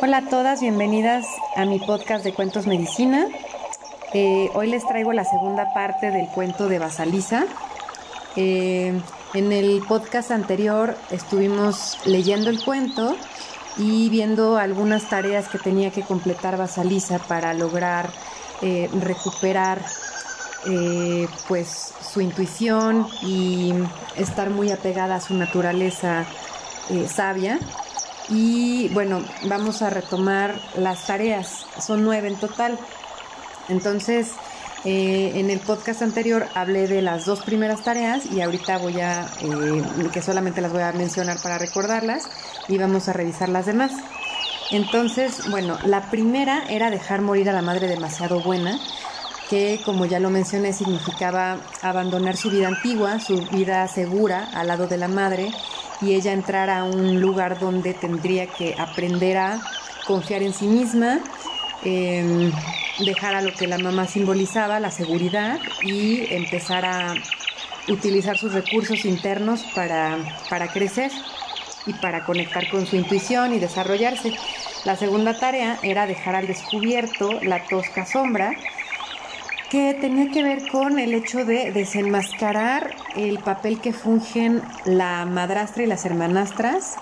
Hola a todas, bienvenidas a mi podcast de Cuentos Medicina. Eh, hoy les traigo la segunda parte del cuento de Basaliza. Eh, en el podcast anterior estuvimos leyendo el cuento y viendo algunas tareas que tenía que completar Basaliza para lograr eh, recuperar pues su intuición y estar muy apegada a su naturaleza sabia. Y bueno, vamos a retomar las tareas. Son nueve en total. Entonces, eh, en el podcast anterior hablé de las dos primeras tareas y ahorita voy a, eh, que solamente las voy a mencionar para recordarlas y vamos a revisar las demás. Entonces, bueno, la primera era dejar morir a la madre demasiado buena, que como ya lo mencioné significaba abandonar su vida antigua, su vida segura al lado de la madre y ella entrar a un lugar donde tendría que aprender a confiar en sí misma, em, dejar a lo que la mamá simbolizaba, la seguridad, y empezar a utilizar sus recursos internos para, para crecer y para conectar con su intuición y desarrollarse. La segunda tarea era dejar al descubierto la tosca sombra que tenía que ver con el hecho de desenmascarar el papel que fungen la madrastra y las hermanastras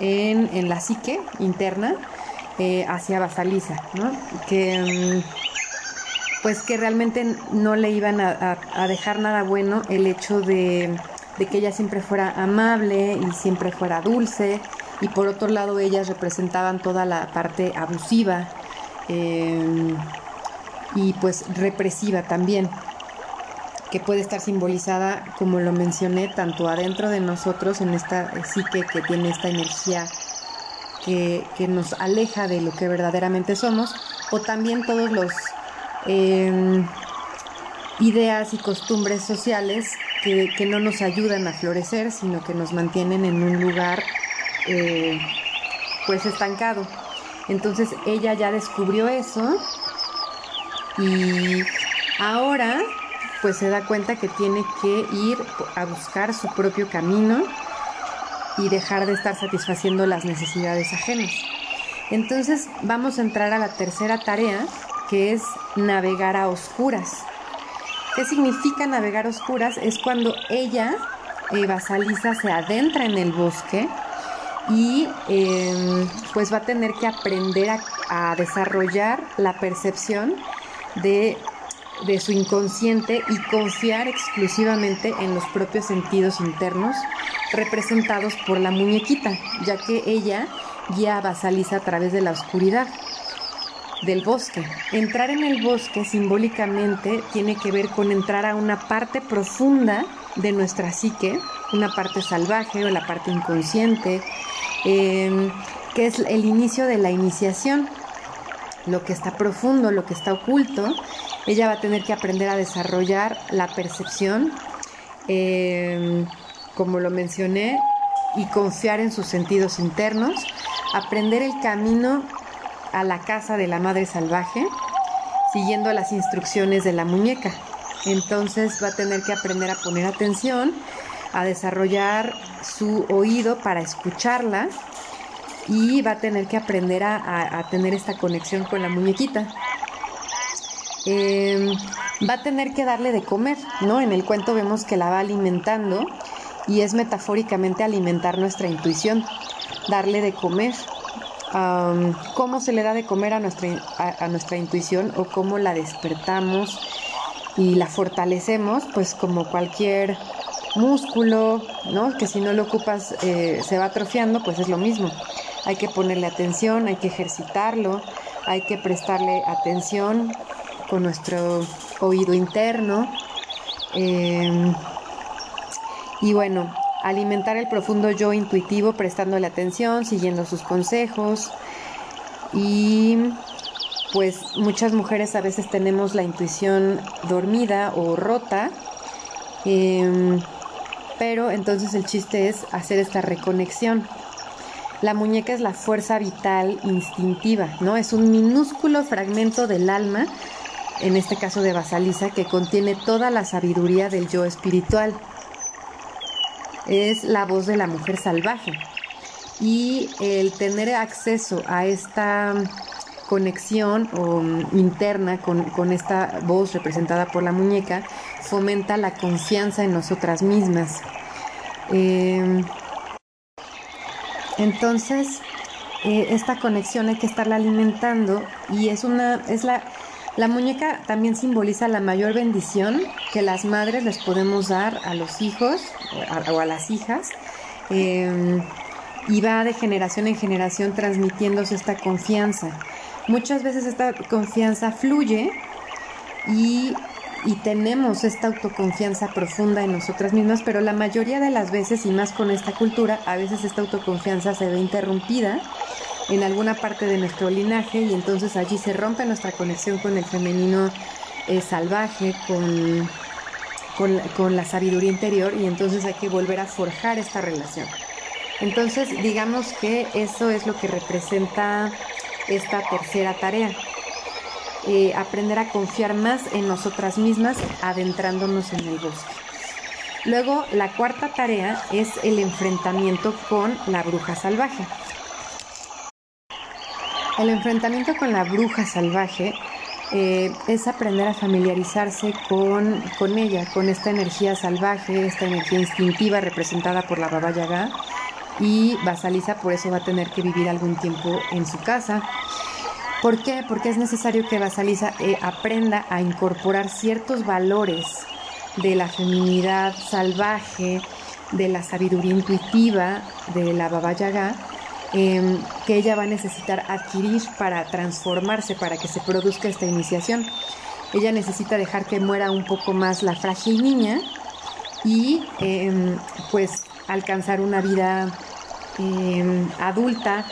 en, la psique interna eh, hacia Basaliza, ¿no? que mm, pues que realmente no le iban a, dejar nada bueno el hecho de, que ella siempre fuera amable y siempre fuera dulce y por otro lado ellas representaban toda la parte abusiva eh, y pues represiva también, que puede estar simbolizada, como lo mencioné, tanto adentro de nosotros, en esta psique que tiene esta energía que, nos aleja de lo que verdaderamente somos, o también todos los em, ideas y costumbres sociales que, no nos ayudan a florecer, sino que nos mantienen en un lugar eh, pues estancado. Entonces ella ya descubrió eso y ahora pues se da cuenta que tiene que ir a buscar su propio camino y dejar de estar satisfaciendo las necesidades ajenas. Entonces vamos a entrar a la tercera tarea que es navegar a oscuras. ¿Qué significa navegar a oscuras? Es cuando ella, eh, Basaliza, se adentra en el bosque y em, pues va a tener que aprender a desarrollar la percepción de, su inconsciente y confiar exclusivamente en los propios sentidos internos representados por la muñequita, ya que ella guía a Basaliza a través de la oscuridad del bosque. Entrar en el bosque simbólicamente tiene que ver con entrar a una parte profunda de nuestra psique, una parte salvaje o la parte inconsciente, eh, que es el inicio de la iniciación lo que está profundo, lo que está oculto. Ella va a tener que aprender a desarrollar la percepción, eh, como lo mencioné, y confiar en sus sentidos internos, aprender el camino a la casa de la madre salvaje, siguiendo las instrucciones de la muñeca. Entonces va a tener que aprender a poner atención, a desarrollar su oído para escucharla y va a tener que aprender a, tener esta conexión con la muñequita. Em, va a tener que darle de comer, ¿no? En el cuento vemos que la va alimentando y es metafóricamente alimentar nuestra intuición, darle de comer. ¿Cómo se le da de comer a nuestra, a, nuestra intuición o cómo la despertamos y la fortalecemos? Pues como cualquier músculo, ¿no? Que si no lo ocupas eh, se va atrofiando, pues es lo mismo hay que ponerle atención, hay que ejercitarlo, hay que prestarle atención con nuestro oído interno. Em, y bueno, alimentar el profundo yo intuitivo prestándole atención, siguiendo sus consejos. Y pues muchas mujeres a veces tenemos la intuición dormida o rota. Em, pero entonces el chiste es hacer esta reconexión. La muñeca es la fuerza vital instintiva, ¿no? Es un minúsculo fragmento del alma, en este caso de Basaliza, que contiene toda la sabiduría del yo espiritual. Es la voz de la mujer salvaje. y el tener acceso a esta conexión interna con, esta voz representada por la muñeca fomenta la confianza en nosotras mismas. Em, entonces, eh, esta conexión hay que estarla alimentando y es una, es la, la muñeca también simboliza la mayor bendición que las madres les podemos dar a los hijos o a, las hijas. Em, y va de generación en generación transmitiéndose esta confianza. Muchas veces esta confianza fluye y, y, tenemos esta autoconfianza profunda en nosotras mismas, pero la mayoría de las veces, y más con esta cultura, a veces esta autoconfianza se ve interrumpida en alguna parte de nuestro linaje y entonces allí se rompe nuestra conexión con el femenino eh, salvaje, con, con, la sabiduría interior y entonces hay que volver a forjar esta relación. Entonces digamos que eso es lo que representa esta tercera tarea. Eh, aprender a confiar más en nosotras mismas adentrándonos en el bosque. Luego, la cuarta tarea es el enfrentamiento con la bruja salvaje. El enfrentamiento con la bruja salvaje eh, es aprender a familiarizarse con, con, ella, con esta energía salvaje, esta energía instintiva representada por la Baba Yaga. Y Basalisa por eso va a tener que vivir algún tiempo en su casa. ¿Por qué? Porque es necesario que Basalisa eh, aprenda a incorporar ciertos valores de la feminidad salvaje, de la sabiduría intuitiva de la Baba Yaga Em, que ella va a necesitar adquirir para transformarse, para que se produzca esta iniciación. Ella necesita dejar que muera un poco más la frágil niña y em, pues alcanzar una vida em, adulta,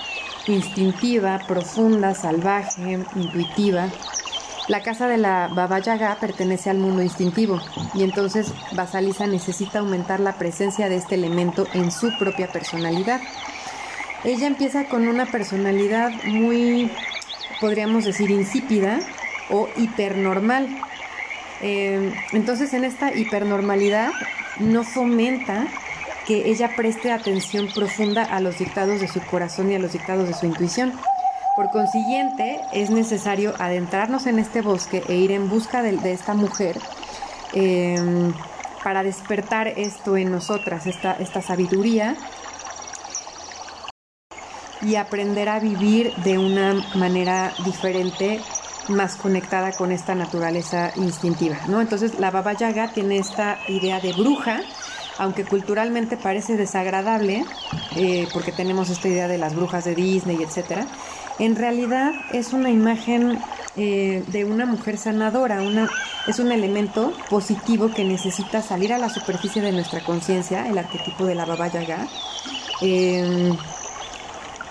instintiva, profunda, salvaje, intuitiva. La casa de la Baba Yaga pertenece al mundo instintivo y entonces Basalisa necesita aumentar la presencia de este elemento en su propia personalidad. Ella empieza con una personalidad muy, podríamos decir, insípida o hipernormal. Eh, entonces en esta hipernormalidad no fomenta que ella preste atención profunda a los dictados de su corazón y a los dictados de su intuición. Por consiguiente, es necesario adentrarnos en este bosque e ir en busca de, esta mujer eh, para despertar esto en nosotras, esta, esta sabiduría y aprender a vivir de una manera diferente, más conectada con esta naturaleza instintiva, ¿no? Entonces la Baba Yaga tiene esta idea de bruja, aunque culturalmente parece desagradable, eh, porque tenemos esta idea de las brujas de Disney, etcétera, en realidad es una imagen eh, de una mujer sanadora, una, es un elemento positivo que necesita salir a la superficie de nuestra conciencia, el arquetipo de la Baba Yaga. Eh,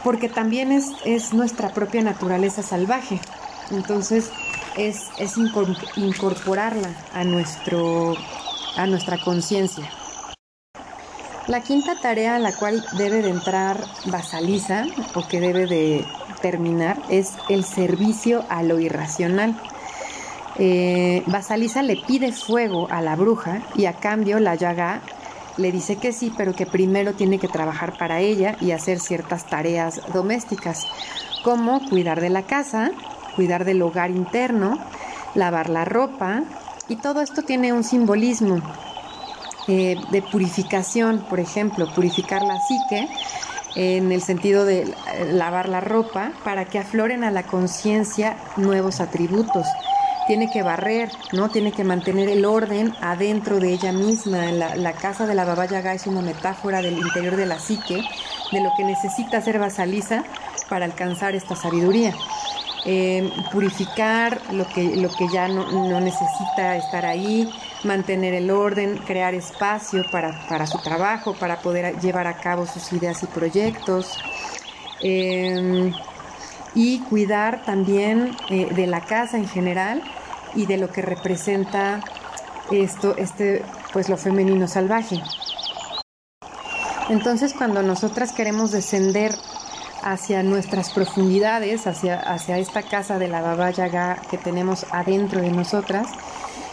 porque también es, es nuestra propia naturaleza salvaje. Entonces es, es incorporarla a, nuestro, a nuestra conciencia. La quinta tarea a la cual debe de entrar Basaliza o que debe de terminar es el servicio a lo irracional. Eh, Basaliza le pide fuego a la bruja y a cambio la llaga le dice que sí, pero que primero tiene que trabajar para ella y hacer ciertas tareas domésticas, como cuidar de la casa, cuidar del hogar interno, lavar la ropa, y todo esto tiene un simbolismo eh, de purificación, por ejemplo, purificar la psique en el sentido de eh, lavar la ropa para que afloren a la conciencia nuevos atributos tiene que barrer, ¿no? Tiene que mantener el orden adentro de ella misma. La, casa de la Baba Yaga es una metáfora del interior de la psique, de lo que necesita hacer Basaliza para alcanzar esta sabiduría. Eh, purificar lo que, lo que ya no, necesita estar ahí, mantener el orden, crear espacio para, su trabajo, para poder llevar a cabo sus ideas y proyectos. Eh, y cuidar también eh, de la casa en general y de lo que representa esto, este, pues lo femenino salvaje. Entonces, cuando nosotras queremos descender hacia nuestras profundidades, hacia, hacia esta casa de la Baba Yaga que tenemos adentro de nosotras,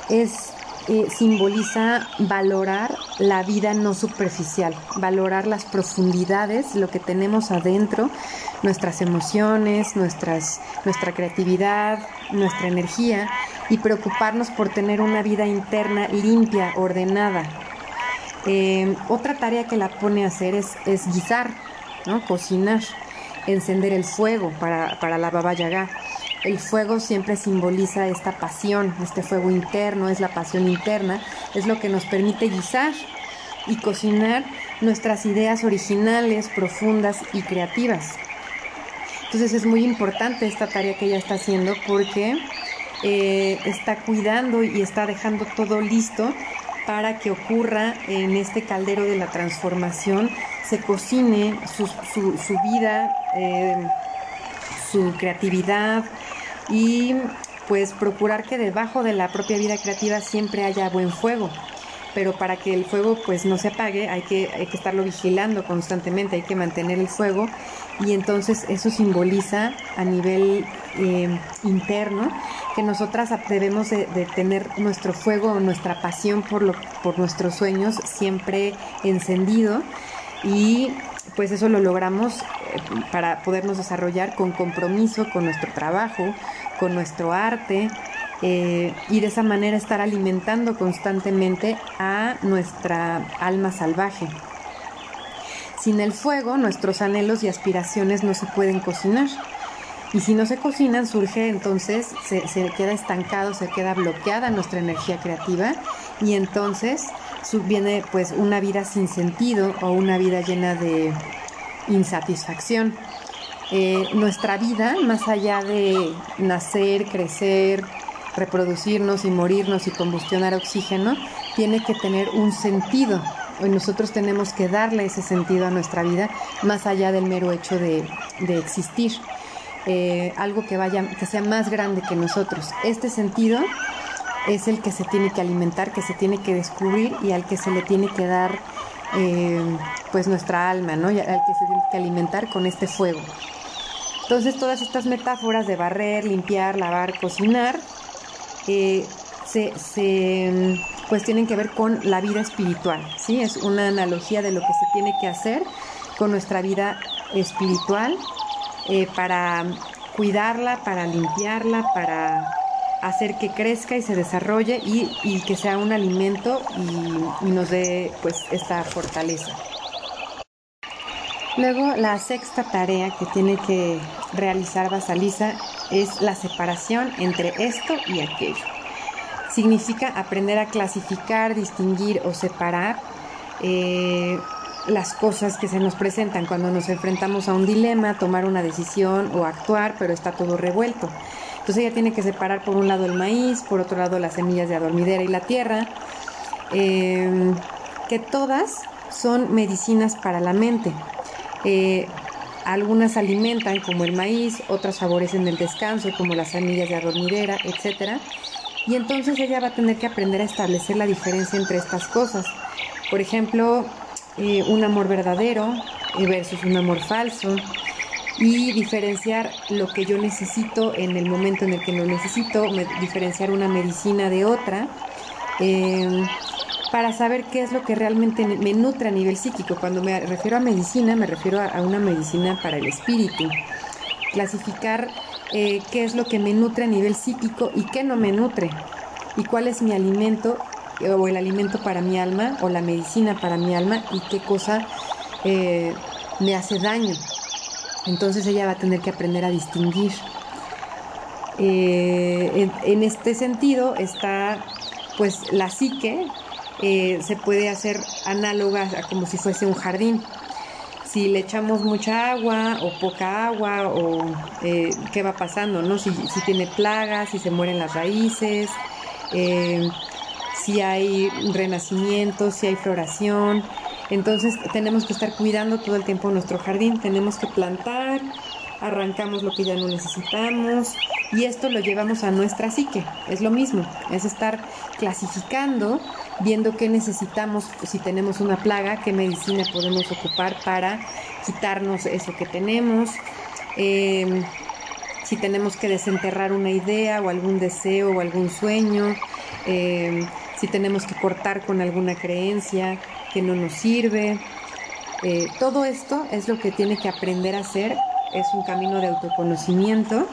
es eh, simboliza valorar la vida no superficial, valorar las profundidades, lo que tenemos adentro, nuestras emociones, nuestra creatividad, nuestra energía y preocuparnos por tener una vida interna limpia, ordenada. Eh, otra tarea que la pone a hacer es, es guisar, ¿no? cocinar, encender el fuego para, para la Baba Yaga. El fuego siempre simboliza esta pasión, este fuego interno, es la pasión interna, es lo que nos permite guisar y cocinar nuestras ideas originales, profundas y creativas. Entonces es muy importante esta tarea que ella está haciendo porque eh, está cuidando y está dejando todo listo para que ocurra en este caldero de la transformación, se cocine su, vida, eh, su creatividad, y pues procurar que debajo de la propia vida creativa siempre haya buen fuego. Pero para que el fuego pues no se apague hay que, hay que estarlo vigilando constantemente, hay que mantener el fuego y entonces eso simboliza a nivel eh, interno que nosotras debemos de, de, tener nuestro fuego, nuestra pasión por, lo, por nuestros sueños siempre encendido y pues eso lo logramos para podernos desarrollar con compromiso con nuestro trabajo, con nuestro arte eh, y de esa manera estar alimentando constantemente a nuestra alma salvaje. Sin el fuego, nuestros anhelos y aspiraciones no se pueden cocinar. Y si no se cocinan, surge entonces, se, se queda estancado, se queda bloqueada nuestra energía creativa y entonces viene pues una vida sin sentido o una vida llena de insatisfacción. Eh, nuestra vida, más allá de nacer, crecer, reproducirnos y morirnos y combustionar oxígeno, tiene que tener un sentido. Y nosotros tenemos que darle ese sentido a nuestra vida, más allá del mero hecho de, existir. Eh, algo que vaya, que sea más grande que nosotros. Este sentido es el que se tiene que alimentar, que se tiene que descubrir y al que se le tiene que dar eh, pues nuestra alma, ¿no? Al que se tiene que alimentar con este fuego. Entonces todas estas metáforas de barrer, limpiar, lavar, cocinar, eh, se, pues tienen que ver con la vida espiritual, ¿sí? Es una analogía de lo que se tiene que hacer con nuestra vida espiritual eh, para cuidarla, para limpiarla, para hacer que crezca y se desarrolle y, que sea un alimento y, y, nos dé pues esta fortaleza. Luego la sexta tarea que tiene que realizar Basalisa es la separación entre esto y aquello. Significa aprender a clasificar, distinguir o separar eh, las cosas que se nos presentan cuando nos enfrentamos a un dilema, tomar una decisión o actuar, pero está todo revuelto. Entonces ella tiene que separar por un lado el maíz, por otro lado las semillas de adormidera y la tierra, eh, que todas son medicinas para la mente. Eh, algunas alimentan como el maíz, otras favorecen el descanso como las semillas de adormidera, etc. Y entonces ella va a tener que aprender a establecer la diferencia entre estas cosas. Por ejemplo, eh, un amor verdadero versus un amor falso, y diferenciar lo que yo necesito en el momento en el que lo necesito, diferenciar una medicina de otra, em, para saber qué es lo que realmente me nutre a nivel psíquico. Cuando me refiero a medicina, me refiero a, una medicina para el espíritu. Clasificar eh, qué es lo que me nutre a nivel psíquico y qué no me nutre, y cuál es mi alimento o el alimento para mi alma o la medicina para mi alma y qué cosa eh, me hace daño entonces ella va a tener que aprender a distinguir. Eh, en, este sentido está pues la psique eh, se puede hacer análoga a como si fuese un jardín. Si le echamos mucha agua o poca agua o eh, qué va pasando, ¿no? Si, si, tiene plagas, si se mueren las raíces, si hay renacimiento, si hay floración, entonces tenemos que estar cuidando todo el tiempo nuestro jardín, tenemos que plantar, arrancamos lo que ya no necesitamos y esto lo llevamos a nuestra psique. Es lo mismo, es estar clasificando, viendo qué necesitamos, si tenemos una plaga, qué medicina podemos ocupar para quitarnos eso que tenemos. Em, si tenemos que desenterrar una idea o algún deseo o algún sueño, em, si tenemos que cortar con alguna creencia que no nos sirve. Eh, todo esto es lo que tiene que aprender a hacer, es un camino de autoconocimiento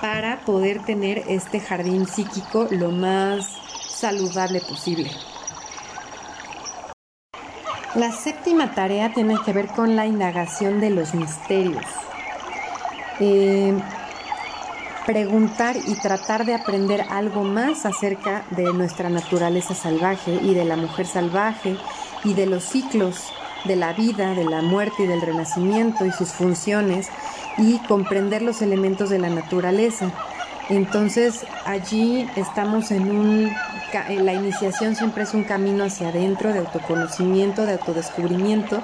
para poder tener este jardín psíquico lo más saludable posible. La séptima tarea tiene que ver con la indagación de los misterios. Eh, preguntar y tratar de aprender algo más acerca de nuestra naturaleza salvaje y de la mujer salvaje y de los ciclos de la vida, de la muerte y del renacimiento y sus funciones y comprender los elementos de la naturaleza. Entonces allí estamos en un... La iniciación siempre es un camino hacia adentro de autoconocimiento, de autodescubrimiento,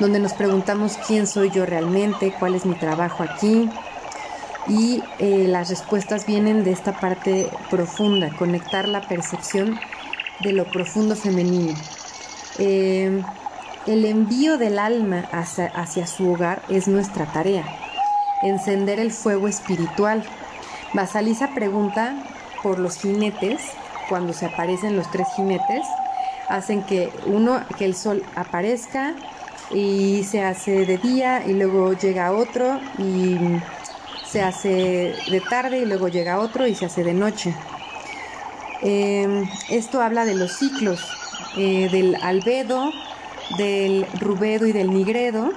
donde nos preguntamos quién soy yo realmente, cuál es mi trabajo aquí, y eh, las respuestas vienen de esta parte profunda, conectar la percepción de lo profundo femenino. Eh, el envío del alma hacia, hacia, su hogar es nuestra tarea, encender el fuego espiritual. Basalisa pregunta por los jinetes, cuando se aparecen los tres jinetes, hacen que uno, que el sol aparezca y se hace de día y luego llega otro y se hace de tarde y luego llega otro y se hace de noche. Em, esto habla de los ciclos, eh, del albedo, del rubedo y del nigredo,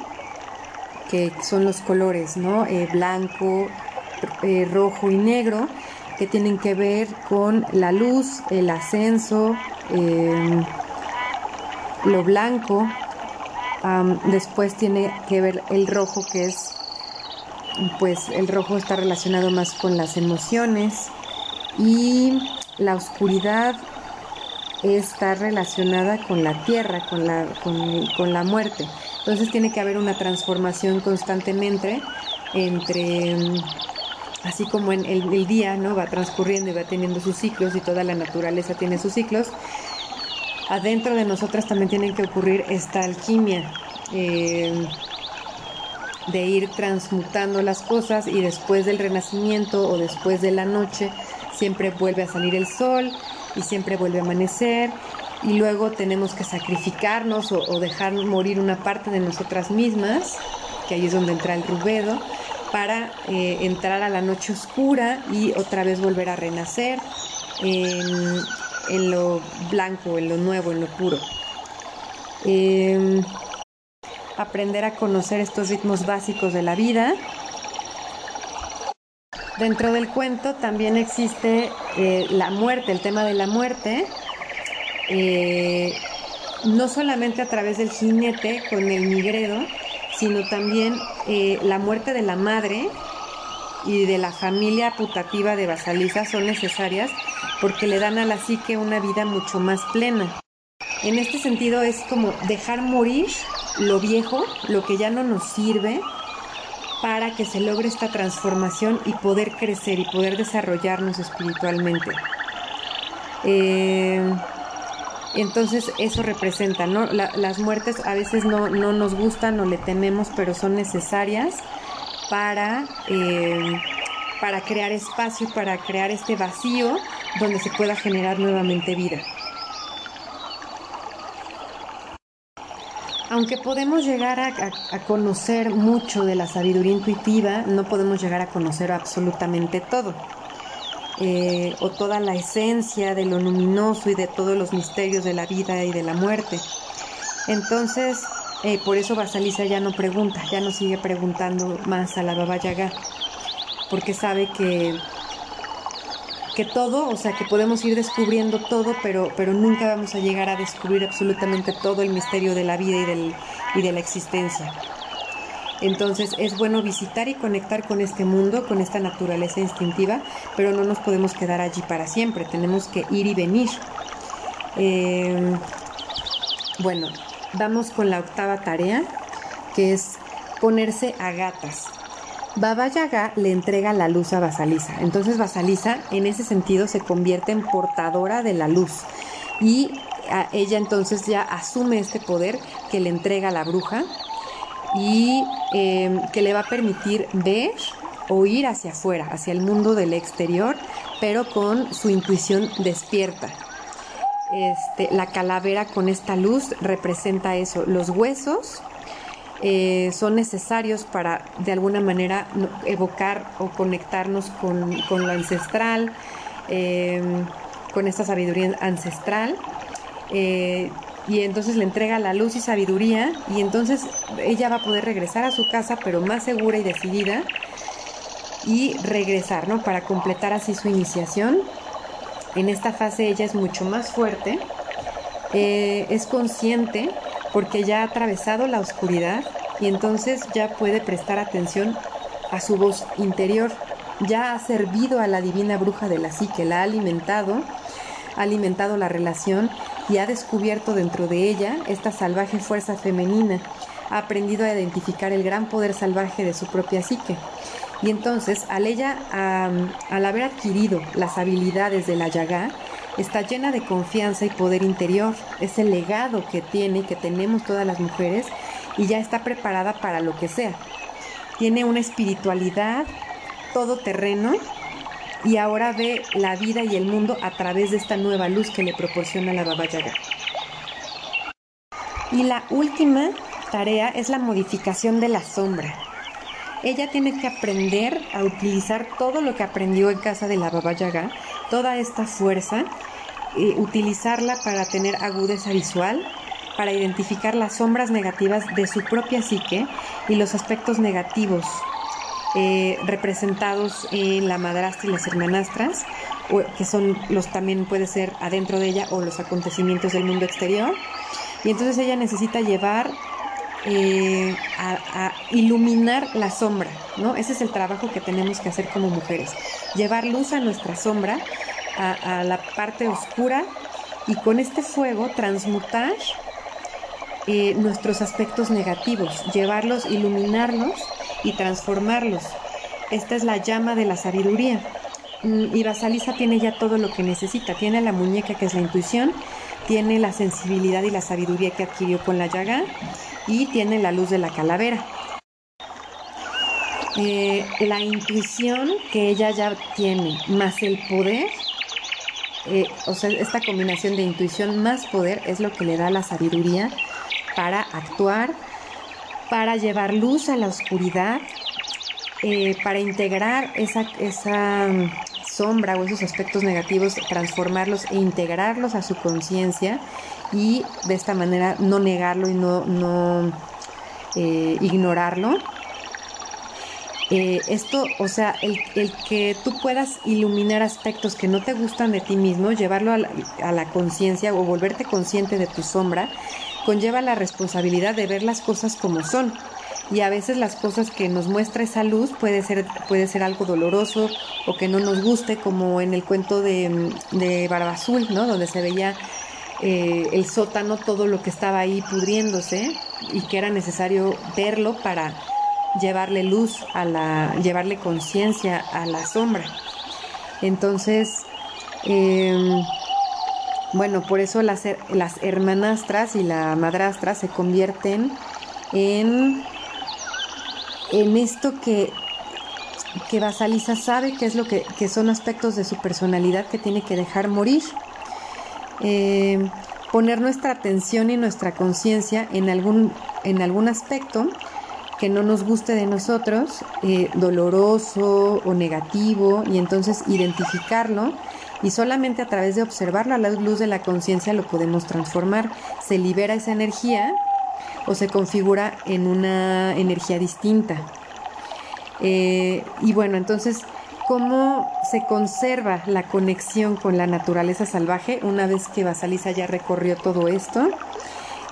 que son los colores, ¿no? Eh, blanco, eh, rojo y negro, que tienen que ver con la luz, el ascenso, em, lo blanco. después tiene que ver el rojo, que es pues el rojo está relacionado más con las emociones y la oscuridad está relacionada con la tierra, con la, con, la muerte. Entonces tiene que haber una transformación constantemente entre, así como en el, día ¿no? va transcurriendo y va teniendo sus ciclos y toda la naturaleza tiene sus ciclos, adentro de nosotras también tiene que ocurrir esta alquimia. Eh, de ir transmutando las cosas y después del renacimiento o después de la noche siempre vuelve a salir el sol y siempre vuelve a amanecer y luego tenemos que sacrificarnos o, dejar morir una parte de nosotras mismas, que ahí es donde entra el rubedo, para eh, entrar a la noche oscura y otra vez volver a renacer en, lo blanco, en lo nuevo, en lo puro. Em, aprender a conocer estos ritmos básicos de la vida. Dentro del cuento también existe eh, la muerte, el tema de la muerte, eh, no solamente a través del jinete con el migredo, sino también eh, la muerte de la madre y de la familia putativa de Basaliza son necesarias porque le dan a la psique una vida mucho más plena. En este sentido es como dejar morir lo viejo, lo que ya no nos sirve, para que se logre esta transformación y poder crecer y poder desarrollarnos espiritualmente. Eh, entonces eso representa, ¿no? las muertes a veces no, nos gustan o le tememos, pero son necesarias para, eh, para crear espacio, para crear este vacío donde se pueda generar nuevamente vida. Aunque podemos llegar a, conocer mucho de la sabiduría intuitiva, no podemos llegar a conocer absolutamente todo. Eh, o toda la esencia de lo luminoso y de todos los misterios de la vida y de la muerte. Entonces, eh, por eso Basalisa ya no pregunta, ya no sigue preguntando más a la Baba Yaga, porque sabe que que todo, o sea, que podemos ir descubriendo todo, pero, pero nunca vamos a llegar a descubrir absolutamente todo el misterio de la vida y, del, y de la existencia. Entonces es bueno visitar y conectar con este mundo, con esta naturaleza instintiva, pero no nos podemos quedar allí para siempre, tenemos que ir y venir. Em, bueno, vamos con la octava tarea, que es ponerse a gatas. Baba Yaga le entrega la luz a Basalisa. Entonces Basalisa en ese sentido se convierte en portadora de la luz y ella entonces ya asume este poder que le entrega la bruja y em, que le va a permitir ver o ir hacia afuera, hacia el mundo del exterior, pero con su intuición despierta. este, la calavera con esta luz representa eso. Los huesos eh, son necesarios para de alguna manera evocar o conectarnos con, lo ancestral, em, con esta sabiduría ancestral. Eh, y entonces le entrega la luz y sabiduría y entonces ella va a poder regresar a su casa pero más segura y decidida y regresar, ¿no? Para completar así su iniciación en esta fase ella es mucho más fuerte, eh, es consciente porque ya ha atravesado la oscuridad y entonces ya puede prestar atención a su voz interior. Ya ha servido a la divina bruja de la psique, la ha alimentado, ha alimentado la relación y ha descubierto dentro de ella esta salvaje fuerza femenina. Ha aprendido a identificar el gran poder salvaje de su propia psique. Y entonces, al ella, al haber adquirido las habilidades de la Yaga, está llena de confianza y poder interior. Es el legado que tiene, que tenemos todas las mujeres, y ya está preparada para lo que sea. Tiene una espiritualidad todoterreno y ahora ve la vida y el mundo a través de esta nueva luz que le proporciona la Baba Yaga. Y la última tarea es la modificación de la sombra ella tiene que aprender a utilizar todo lo que aprendió en casa de la Baba Yaga, toda esta fuerza, eh, utilizarla para tener agudeza visual, para identificar las sombras negativas de su propia psique y los aspectos negativos eh, representados en la madrastra y las hermanastras, que son los también puede ser adentro de ella o los acontecimientos del mundo exterior. Y entonces ella necesita llevar eh, a, iluminar la sombra, ¿no? Ese es el trabajo que tenemos que hacer como mujeres, llevar luz a nuestra sombra, a, la parte oscura y con este fuego transmutar eh, nuestros aspectos negativos, llevarlos, iluminarlos y transformarlos. Esta es la llama de la sabiduría. Mm, y Basalisa tiene ya todo lo que necesita. Tiene la muñeca que es la intuición, tiene la sensibilidad y la sabiduría que adquirió con la llaga y tiene la luz de la calavera. Eh, la intuición que ella ya tiene, más el poder, eh, o sea, esta combinación de intuición más poder es lo que le da la sabiduría para actuar, para llevar luz a la oscuridad, eh, para integrar esa, esa sombra o esos aspectos negativos, transformarlos e integrarlos a su conciencia y de esta manera no negarlo y no, no eh, ignorarlo. Eh, esto, o sea, el, que tú puedas iluminar aspectos que no te gustan de ti mismo, llevarlo a la, a la conciencia o volverte consciente de tu sombra, conlleva la responsabilidad de ver las cosas como son y a veces las cosas que nos muestra esa luz puede ser, puede ser algo doloroso o que no nos guste, como en el cuento de, de ¿no? Donde se veía eh, el sótano, todo lo que estaba ahí pudriéndose y que era necesario verlo para llevarle luz a la, llevarle conciencia a la sombra. Entonces, em, bueno, por eso las, las hermanastras y la madrastra se convierten en en esto que, que Basalisa sabe que es lo que, son aspectos de su personalidad que tiene que dejar morir. Eh, poner nuestra atención y nuestra conciencia en algún, en algún aspecto que no nos guste de nosotros, eh, doloroso o negativo, y entonces identificarlo y solamente a través de observarlo a la luz de la conciencia lo podemos transformar. Se libera esa energía o se configura en una energía distinta. Eh, y bueno, entonces, ¿cómo se conserva la conexión con la naturaleza salvaje una vez que Basalisa ya recorrió todo esto?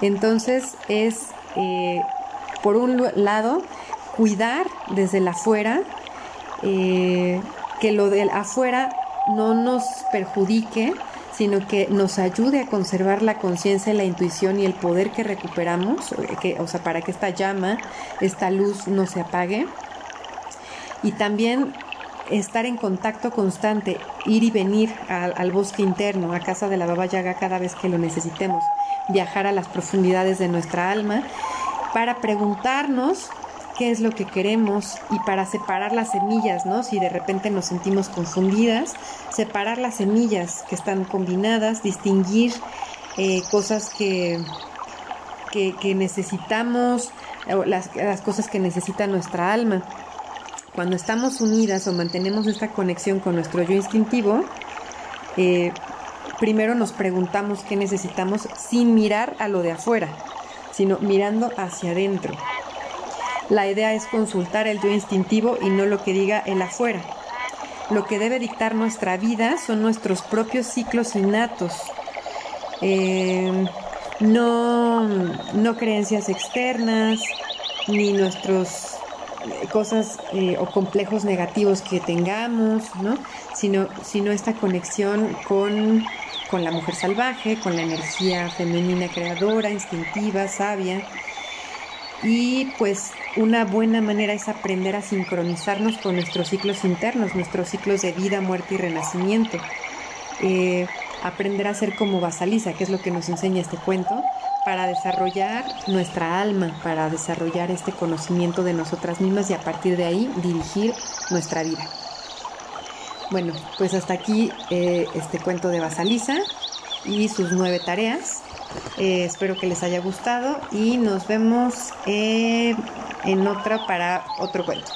Entonces es, eh, por un lado, cuidar desde el afuera, eh, que lo del afuera no nos perjudique, sino que nos ayude a conservar la conciencia, la intuición y el poder que recuperamos, que, o sea, para que esta llama, esta luz no se apague. Y también estar en contacto constante, ir y venir al, bosque interno, a casa de la Baba Yaga cada vez que lo necesitemos, viajar a las profundidades de nuestra alma para preguntarnos qué es lo que queremos y para separar las semillas, ¿no? Si de repente nos sentimos confundidas, separar las semillas que están combinadas, distinguir eh, cosas que, que, necesitamos, las, las cosas que necesita nuestra alma. Cuando estamos unidas o mantenemos esta conexión con nuestro yo instintivo, eh, primero nos preguntamos qué necesitamos sin mirar a lo de afuera, sino mirando hacia adentro. La idea es consultar el yo instintivo y no lo que diga el afuera. Lo que debe dictar nuestra vida son nuestros propios ciclos innatos, eh, no, no creencias externas, ni nuestros eh, cosas o complejos negativos que tengamos, ¿no? sino, sino esta conexión con, con la mujer salvaje, con la energía femenina creadora, instintiva, sabia. Y pues una buena manera es aprender a sincronizarnos con nuestros ciclos internos, nuestros ciclos de vida, muerte y renacimiento. Eh, aprender a ser como Basaliza, que es lo que nos enseña este cuento, para desarrollar nuestra alma, para desarrollar este conocimiento de nosotras mismas y a partir de ahí dirigir nuestra vida. Bueno, pues hasta aquí eh, este cuento de Basaliza y sus nueve tareas. Eh, espero que les haya gustado y nos vemos eh, en otra para otro cuento.